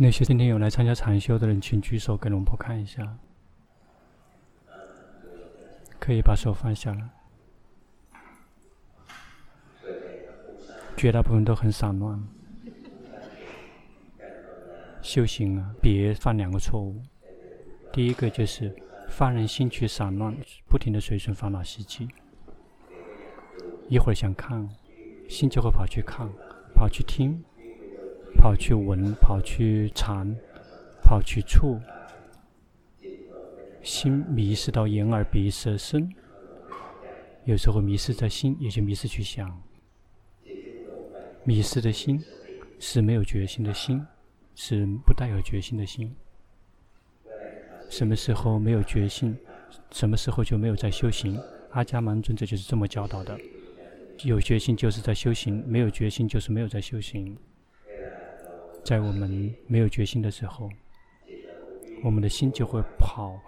那些今天有来参加禅修的人，请举手给龙婆看一下。可以把手放下了。绝大部分都很散乱。修行啊，别犯两个错误。第一个就是放任心去散乱，不停的随顺烦恼习气。一会儿想看，心就会跑去看，跑去听。跑去闻，跑去尝，跑去触，心迷失到眼耳鼻舌身，有时候迷失在心，也就迷失去想。迷失的心是没有决心的心，是不带有决心的心。什么时候没有决心，什么时候就没有在修行。阿伽门尊者就是这么教导的：有决心就是在修行，没有决心就是没有在修行。在我们没有决心的时候，我们的心就会跑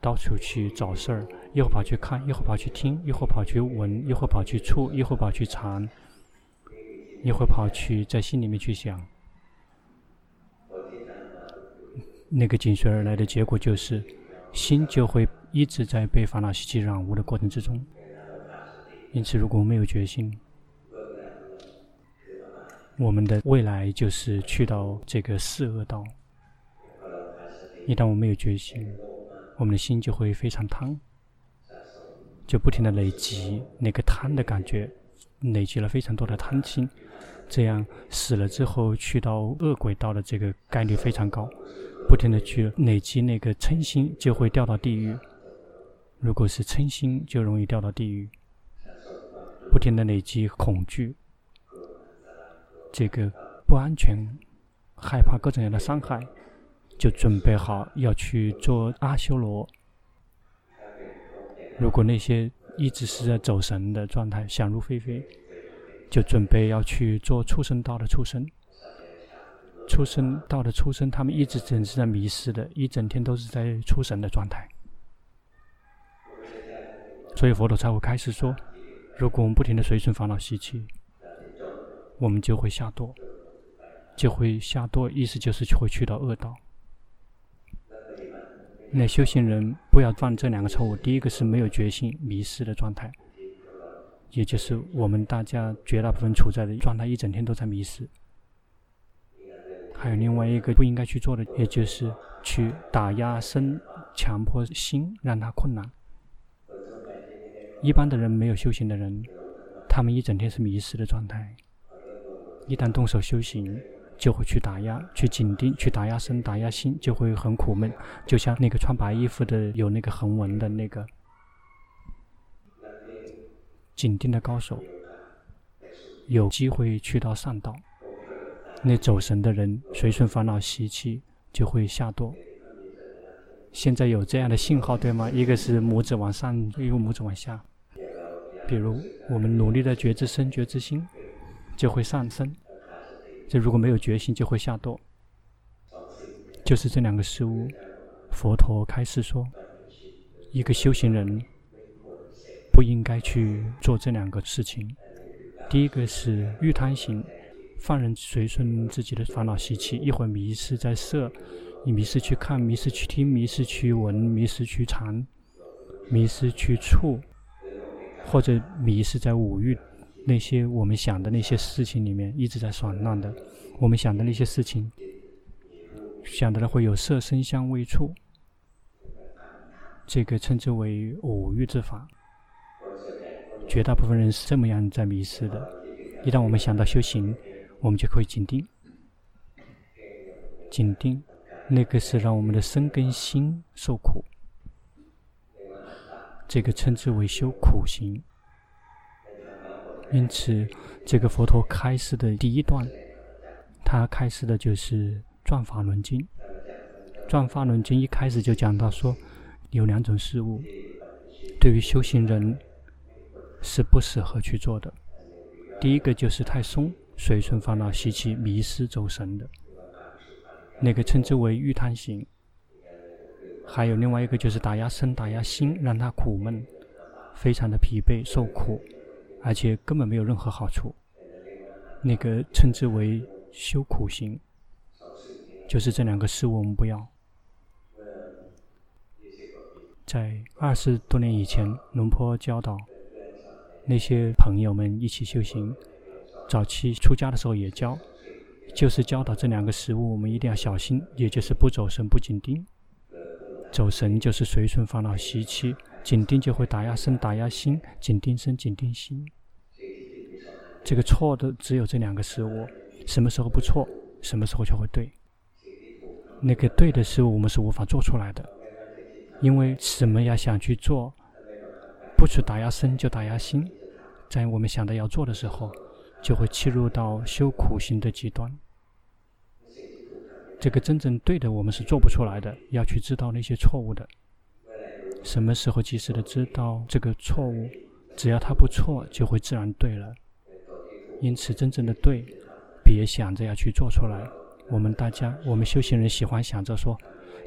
到处去找事儿，一会跑去看，一会跑去听，一会跑去闻，一会跑去触，一会跑去尝，一会跑去在心里面去想。那个紧随而来的结果就是，心就会一直在被烦恼习气染污的过程之中。因此，如果没有决心，我们的未来就是去到这个四恶道。一旦我们没有决心，我们的心就会非常贪，就不停的累积那个贪的感觉，累积了非常多的贪心，这样死了之后去到恶鬼道的这个概率非常高。不停的去累积那个嗔心，就会掉到地狱。如果是嗔心，就容易掉到地狱。不停的累积恐惧。这个不安全，害怕各种各样的伤害，就准备好要去做阿修罗。如果那些一直是在走神的状态，想入非非，就准备要去做畜生道的畜生。畜生道的畜生，他们一直整是在迷失的，一整天都是在出神的状态。所以佛陀才会开始说：如果我们不停的随顺烦恼习气。我们就会下堕，就会下堕，意思就是会去到恶道。那修行人不要犯这两个错误：第一个是没有决心、迷失的状态，也就是我们大家绝大部分处在的状态，一整天都在迷失。还有另外一个不应该去做的，也就是去打压身、强迫心，让他困难。一般的人没有修行的人，他们一整天是迷失的状态。一旦动手修行，就会去打压、去紧盯、去打压身、打压心，就会很苦闷。就像那个穿白衣服的、有那个横纹的那个紧盯的高手，有机会去到上道。那走神的人，随顺烦恼习气，就会下堕。现在有这样的信号，对吗？一个是拇指往上，一个拇指往下。比如我们努力的觉知身、觉知心。就会上升，这如果没有决心，就会下堕。就是这两个事物，佛陀开示说，一个修行人不应该去做这两个事情。第一个是欲贪行，放任随顺自己的烦恼习气，一会儿迷失在色，你迷失去看，迷失去听，迷失去闻，迷失去尝，迷失去触，或者迷失在五欲。那些我们想的那些事情里面一直在散乱的，我们想的那些事情，想的会有色声香味触，这个称之为五欲之法。绝大部分人是这么样在迷失的。一旦我们想到修行，我们就可以紧盯，紧盯，那个是让我们的身跟心受苦，这个称之为修苦行。因此，这个佛陀开示的第一段，他开示的就是《转法轮经》。《转法轮经》一开始就讲到说，有两种事物，对于修行人是不适合去做的。第一个就是太松，随顺烦恼习气，迷失走神的，那个称之为欲贪行；还有另外一个就是打压身、打压心，让他苦闷，非常的疲惫、受苦。而且根本没有任何好处，那个称之为修苦行。就是这两个事物我们不要。在二十多年以前，龙坡教导那些朋友们一起修行。早期出家的时候也教，就是教导这两个事物，我们一定要小心，也就是不走神、不紧盯。走神就是随顺烦恼习气，紧盯就会打压身、打压心，紧盯身、紧盯心。这个错的只有这两个事物，什么时候不错，什么时候就会对。那个对的事物，我们是无法做出来的。因为什么呀？想去做，不去打压身就打压心，在我们想到要做的时候，就会切入到修苦行的极端。这个真正对的，我们是做不出来的。要去知道那些错误的，什么时候及时的知道这个错误，只要它不错，就会自然对了。因此，真正的对，别想着要去做出来。我们大家，我们修行人喜欢想着说。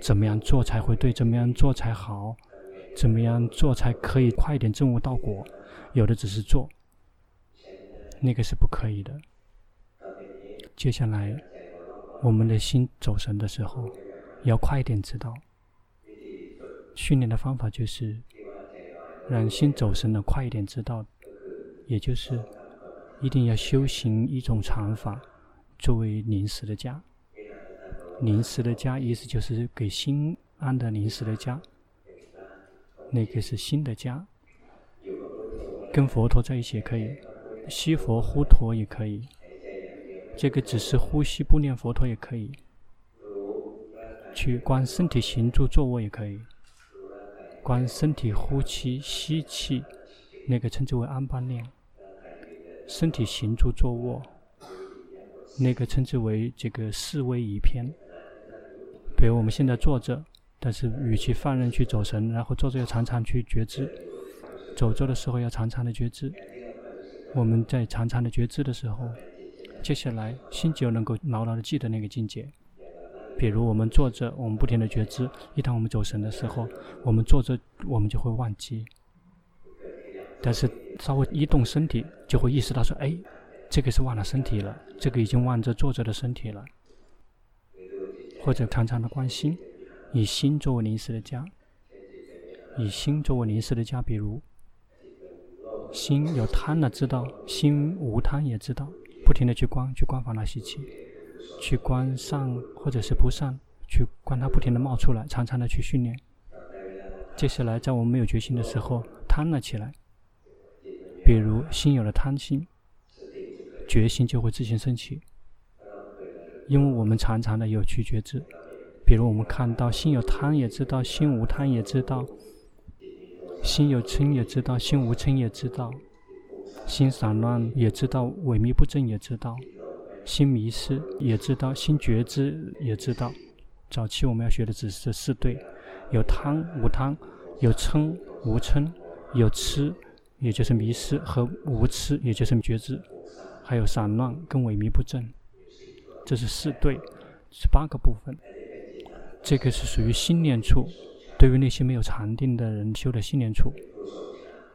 怎么样做才会对？怎么样做才好？怎么样做才可以快点证悟到果？有的只是做，那个是不可以的。接下来，我们的心走神的时候，要快一点知道。训练的方法就是让心走神的快一点知道，也就是一定要修行一种禅法，作为临时的家。临时的家，意思就是给心安的临时的家。那个是心的家，跟佛陀在一起也可以，吸佛呼陀也可以。这个只是呼吸不念佛陀也可以，去观身体行住坐卧也可以，观身体呼气吸气，那个称之为安般念。身体行住坐卧，那个称之为这个四威仪篇。比如我们现在坐着，但是与其放任去走神，然后坐着要常常去觉知，走着的时候要常常的觉知。我们在常常的觉知的时候，接下来心就能够牢牢的记得那个境界。比如我们坐着，我们不停的觉知，一旦我们走神的时候，我们坐着我们就会忘记。但是稍微一动身体，就会意识到说：“哎，这个是忘了身体了，这个已经忘着坐着的身体了。”或者常常的观心，以心作为临时的家，以心作为临时的家。比如，心有贪了知道，心无贪也知道，不停的去观，去观烦恼习气，去观善或者是不善，去观它不停的冒出来，常常的去训练。接下来，在我们没有决心的时候，贪了起来，比如心有了贪心，决心就会自行升起。因为我们常常的有去觉知，比如我们看到心有贪也知道，心无贪也知道；心有嗔也知道，心无嗔也知道；心散乱也知道，萎靡不振也知道；心迷失也知道，心觉知也知道。早期我们要学的只是这四对：有贪无贪，有嗔无嗔，有痴也就是迷失和无痴也就是觉知，还有散乱跟萎靡不振。这是四对，是八个部分。这个是属于心念处，对于那些没有禅定的人修的心念处。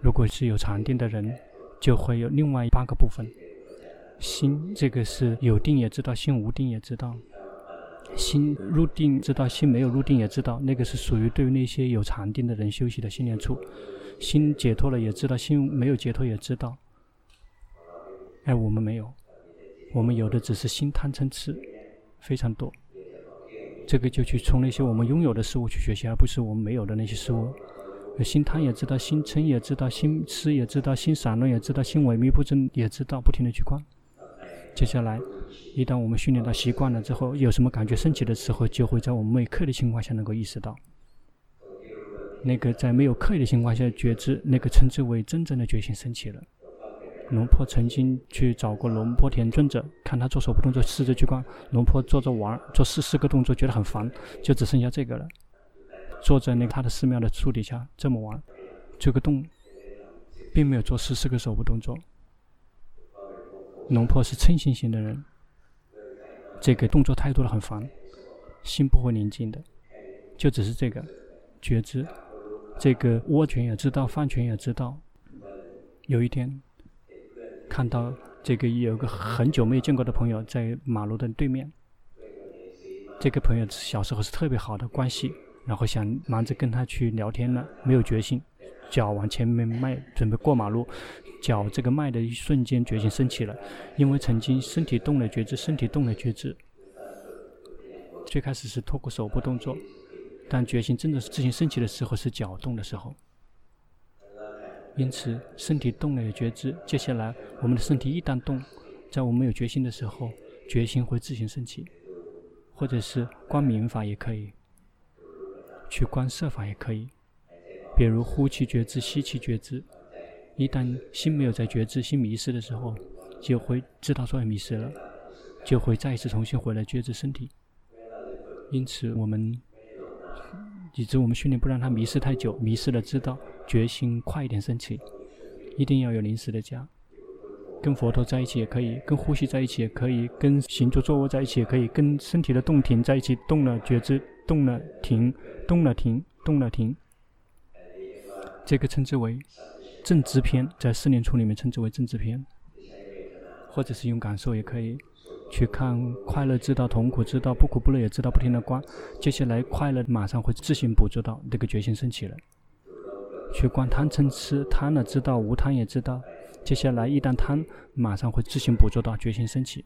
如果是有禅定的人，就会有另外八个部分。心这个是有定也知道，心无定也知道。心入定知道，心没有入定也知道。那个是属于对于那些有禅定的人修习的心念处。心解脱了也知道，心没有解脱也知道。哎，我们没有。我们有的只是心贪嗔痴，非常多。这个就去从那些我们拥有的事物去学习，而不是我们没有的那些事物。心贪也知道，心嗔也知道，心痴也知道，心散乱也知道，心萎靡不振也知道，不停的去观。接下来，一旦我们训练到习惯了之后，有什么感觉升起的时候，就会在我们没刻意的情况下能够意识到。那个在没有刻意的情况下觉知，那个称之为真正的觉醒升起了。龙婆曾经去找过龙婆田尊者，看他做手部动作，试着去观。龙婆做着玩，做四十个动作，觉得很烦，就只剩下这个了。坐在那他的寺庙的树底下这么玩，这个动，并没有做四十个手部动作。龙婆是嗔心型的人，这个动作太多了，很烦，心不会宁静的，就只是这个觉知，这个握拳也知道，放拳也知道。有一天。看到这个有个很久没有见过的朋友在马路的对面，这个朋友小时候是特别好的关系，然后想忙着跟他去聊天了，没有决心，脚往前面迈，准备过马路，脚这个迈的一瞬间，决心升起了，因为曾经身体动了觉知，身体动了觉知。最开始是透过手部动作，但决心真的是自行升起的时候是脚动的时候。因此，身体动了有觉知。接下来，我们的身体一旦动，在我们有决心的时候，决心会自行升起，或者是观明法也可以，去观色法也可以。比如呼气觉知、吸气觉知。一旦心没有在觉知、心迷失的时候，就会知道说迷失了，就会再一次重新回来觉知身体。因此，我们以致我们训练不让他迷失太久，迷失了知道决心快一点升起，一定要有临时的家。跟佛陀在一起也可以，跟呼吸在一起也可以，跟行住坐卧在一起也可以，跟身体的动停在一起，动了觉知，动了停，动了停，动了停。这个称之为正知篇，在四念处里面称之为正知篇，或者是用感受也可以。去看快乐，知道痛苦，知道不苦不乐，也知道不停的观。接下来快乐马上会自行捕捉到这个决心升起了。去观贪嗔痴，贪了知道，无贪也知道。接下来一旦贪，马上会自行捕捉到决心升起。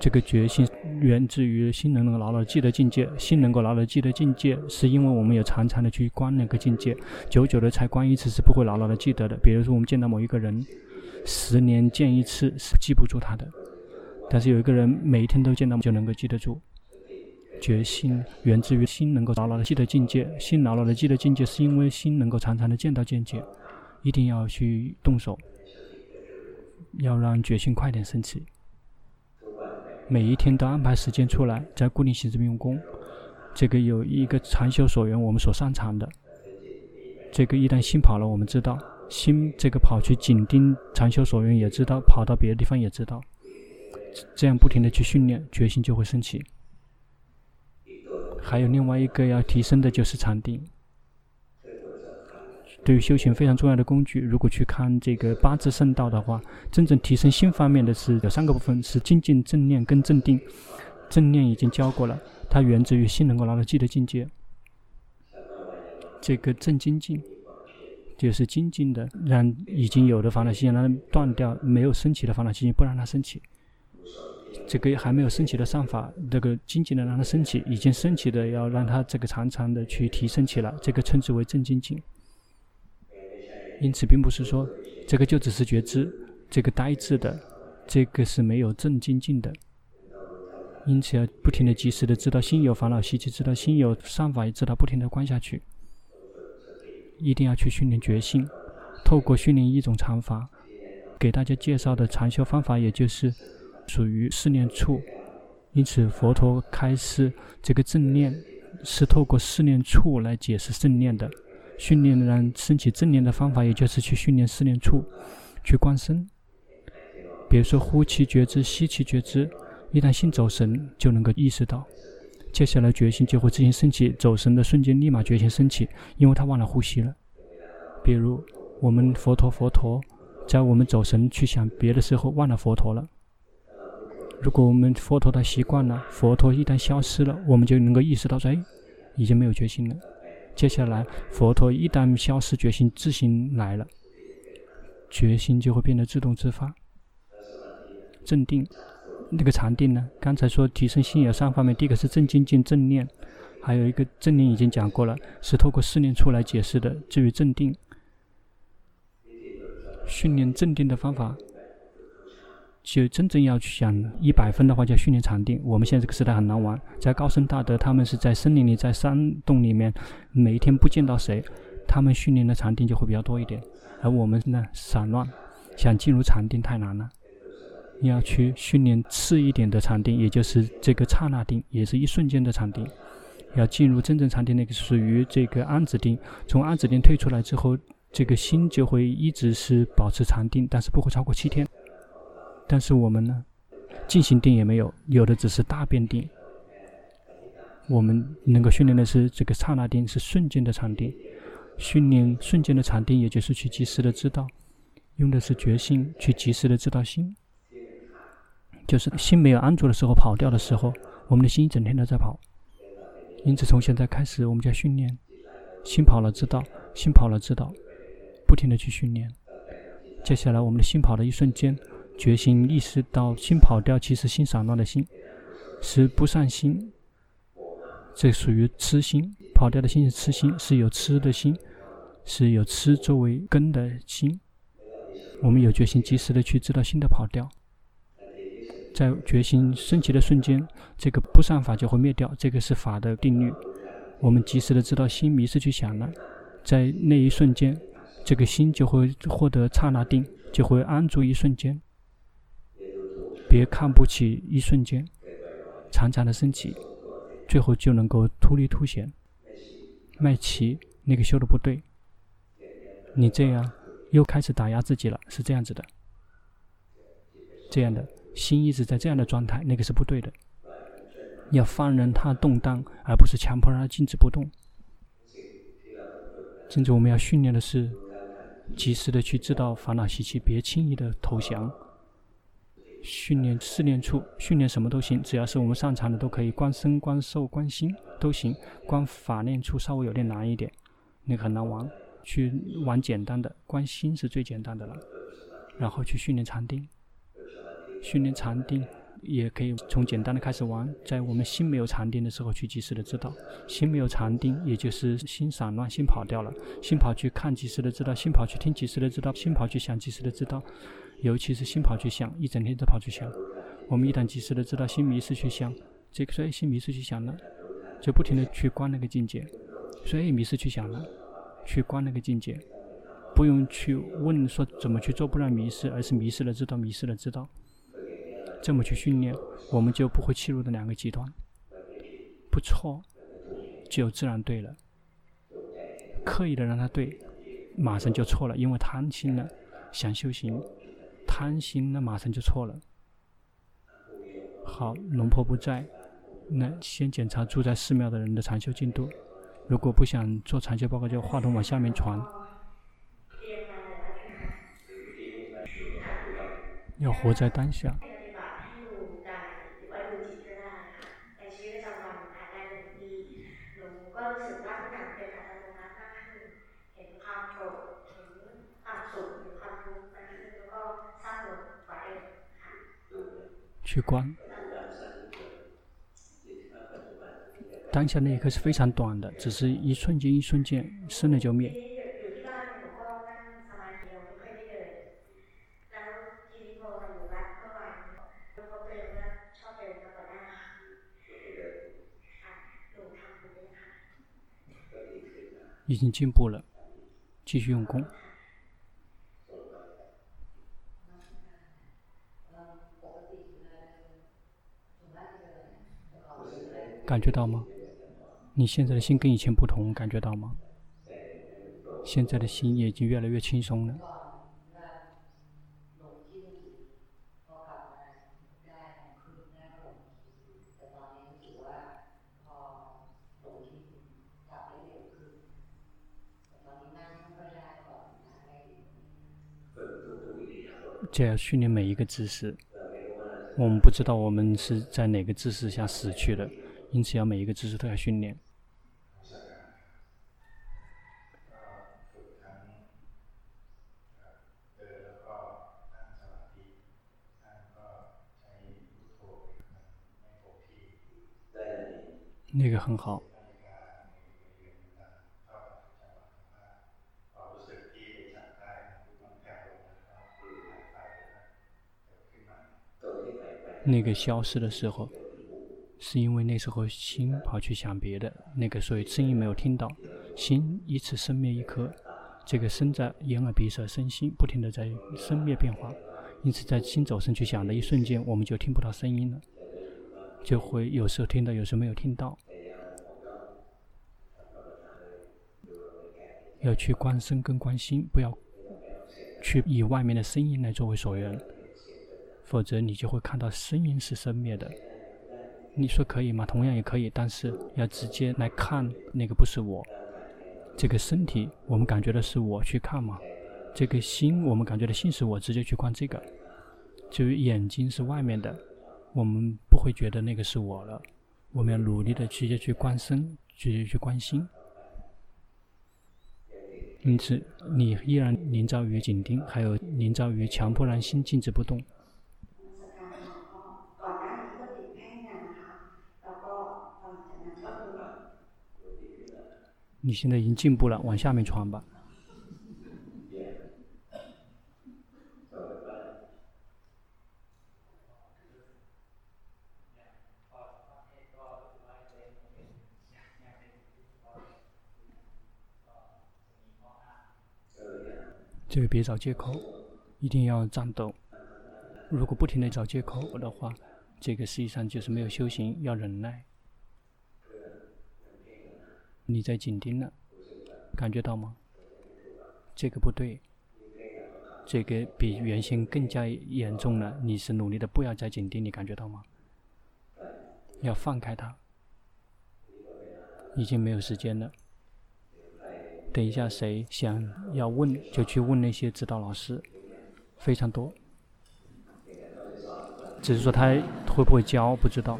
这个决心源自于心能够牢牢记得境界，心能够牢牢记得境界，是因为我们有常常的去观那个境界，久久的才观一次是不会牢牢的记得的。比如说我们见到某一个人，十年见一次是记不住他的。但是有一个人每一天都见到，就能够记得住。决心源自于心能够牢牢的记得境界，心牢牢的记得境界，是因为心能够常常的见到境界。一定要去动手，要让决心快点升起。每一天都安排时间出来，在固定行政用功。这个有一个禅修所缘，我们所擅长的。这个一旦心跑了，我们知道心这个跑去紧盯禅修所缘，也知道跑到别的地方也知道。这样不停的去训练，决心就会升起。还有另外一个要提升的就是禅定，对于修行非常重要的工具。如果去看这个八字圣道的话，真正提升心方面的是有三个部分：是精进、正念跟正定。正念已经教过了，它源自于心能够拿到记的境界。这个正精进，就是精进的，让已经有的烦恼心让它断掉，没有升起的烦恼习不让它升起。这个还没有升起的善法，这个精进的让它升起；已经升起的，要让它这个常常的去提升起来。这个称之为正精进。因此，并不是说这个就只是觉知，这个呆滞的，这个是没有正精进的。因此，要不停的、及时的知道心有烦恼习气，知道心有善法，也知道不停的观下去。一定要去训练觉心，透过训练一种禅法，给大家介绍的禅修方法，也就是。属于四念处，因此佛陀开示这个正念是透过四念处来解释正念的。训练让升起正念的方法，也就是去训练四念处，去观身。比如说呼气觉知、吸气觉知，一旦心走神，就能够意识到，接下来决心就会自行升起。走神的瞬间，立马决心升起，因为他忘了呼吸了。比如我们佛陀佛陀，在我们走神去想别的时候，忘了佛陀了。如果我们佛陀的习惯了，佛陀一旦消失了，我们就能够意识到说，哎，已经没有决心了。接下来，佛陀一旦消失，决心自行来了，决心就会变得自动自发。正定，那个禅定呢？刚才说提升心有三方面，第一个是正精进正念，还有一个正念已经讲过了，是透过四念处来解释的。至于正定，训练正定的方法。就真正要去想一百分的话，就要训练禅定。我们现在这个时代很难玩，在高僧大德，他们是在森林里，在山洞里面，每一天不见到谁，他们训练的禅定就会比较多一点。而我们呢，散乱，想进入禅定太难了。你要去训练次一点的禅定，也就是这个刹那定，也是一瞬间的禅定。要进入真正禅定，那个属于这个安止定。从安止定退出来之后，这个心就会一直是保持禅定，但是不会超过七天。但是我们呢，静心定也没有，有的只是大变定。我们能够训练的是这个刹那定，是瞬间的禅定。训练瞬间的禅定，也就是去及时的知道，用的是觉性去及时的知道心。就是心没有安住的时候，跑掉的时候，我们的心一整天都在跑。因此，从现在开始，我们就要训练。心跑了，知道；心跑了，知道。不停地去训练。接下来，我们的心跑的一瞬间，决心意识到心跑掉，其实心散乱的心是不善心，这属于痴心。跑掉的心是痴心，是有痴的心，是有痴作为根的心。我们有决心，及时的去知道心的跑掉。在决心升起的瞬间，这个不善法就会灭掉。这个是法的定律。我们及时的知道心迷失去想了，在那一瞬间，这个心就会获得刹那定，就会安住一瞬间。别看不起一瞬间，常常的升起，最后就能够突离凸显。卖旗那个修的不对，你这样又开始打压自己了，是这样子的，这样的。心一直在这样的状态，那个是不对的。要放任它动荡，而不是强迫让它静止不动。甚至我们要训练的是，及时的去知道烦恼习气，别轻易的投降。训练试炼处，训练什么都行，只要是我们擅长的都可以。观身、观受、观心都行。观法念处稍微有点难一点，那个很难玩。去玩简单的，观心是最简单的了。然后去训练禅定。训练禅定也可以从简单的开始玩，在我们心没有禅定的时候去及时的知道，心没有禅定，也就是心散乱，心跑掉了，心跑去看及时的知道，心跑去听及时的知道，心跑去想及时的知道，尤其是心跑去想，一整天都跑去想。我们一旦及时的知道心迷失去想，这个所以心迷失去想了，就不停的去观那个境界，所以迷失去想了，去观那个境界，不用去问说怎么去做不让迷失，而是迷失了知道，迷失了知道。这么去训练，我们就不会陷入的两个极端。不错，就自然对了。刻意的让它对，马上就错了，因为贪心了，想修行，贪心那马上就错了。好，龙婆不在，那先检查住在寺庙的人的禅修进度。如果不想做禅修报告，就话筒往下面传。要活在当下。去观，当下那一刻是非常短的，只是一瞬间，一瞬间，生了就灭。已经进步了，继续用功。感觉到吗？你现在的心跟以前不同，感觉到吗？现在的心也已经越来越轻松了。这要训练每一个姿势。我们不知道我们是在哪个姿势下死去的。因此，要每一个姿势都要训练。那个很好。那个消失的时候。是因为那时候心跑去想别的，那个所以声音没有听到，心一次生灭一颗，这个身在眼耳鼻舌身心不停的在生灭变化，因此在心走神去想的一瞬间，我们就听不到声音了，就会有时候听到，有时候没有听到。要去观身跟观心，不要去以外面的声音来作为所缘，否则你就会看到声音是生灭的。你说可以吗？同样也可以，但是要直接来看那个不是我，这个身体我们感觉的是我去看吗？这个心我们感觉的心是我直接去观这个，至于眼睛是外面的，我们不会觉得那个是我了。我们要努力的直接去观身，直接去观心。因此，你依然凝照于紧盯，还有凝照于强迫让心静止不动。你现在已经进步了，往下面传吧。这个别找借口，一定要战斗。如果不停的找借口的话，这个实际上就是没有修行，要忍耐。你在紧盯了，感觉到吗？这个不对，这个比原先更加严重了。你是努力的，不要再紧盯，你感觉到吗？要放开它，已经没有时间了。等一下，谁想要问就去问那些指导老师，非常多。只是说他会不会教，不知道。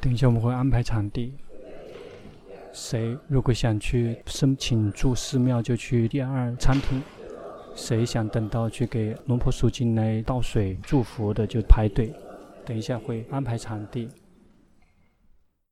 等一下我们会安排场地，谁如果想去申请住寺庙，就去第二餐厅。谁想等到去给龙婆赎金来倒水祝福的，就排队。等一下会安排场地。